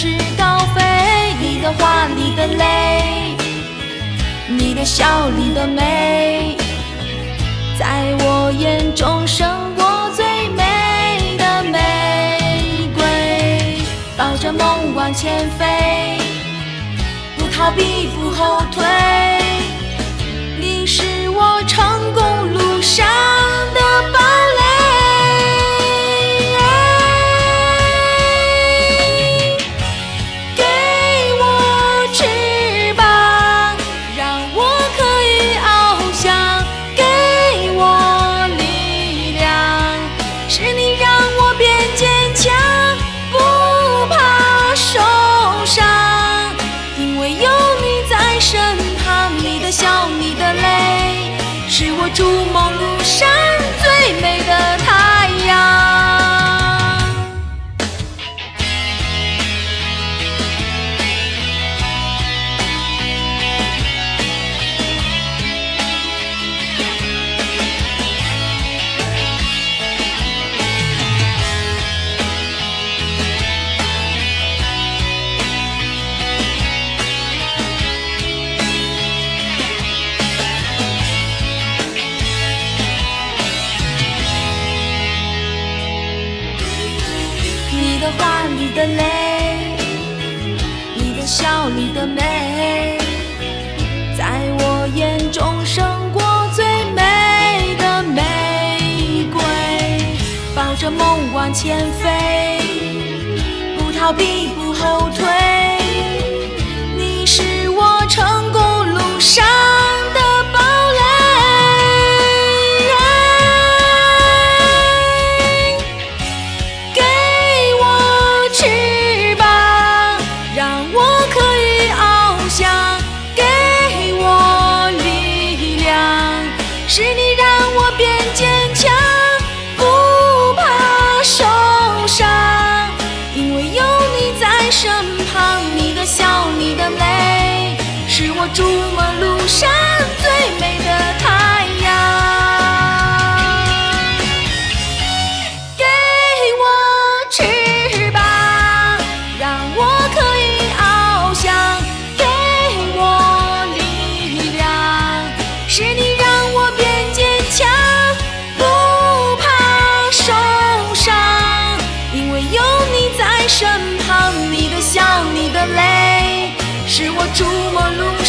翅高飞。你的话，你的泪，你的笑，你的美，在我眼中胜过最美的玫瑰。抱着梦往前飞，不逃避，不后退。筑梦。你的话你的泪，你的笑你的美，在我眼中胜过最美的玫瑰。抱着梦往前飞，不逃避，不后退，筑梦路上最美的太阳，给我翅膀，让我可以翱翔。给我力量，是你让我变坚强，不怕受伤，因为有你在身旁。你的笑，你的泪，是我筑梦路上。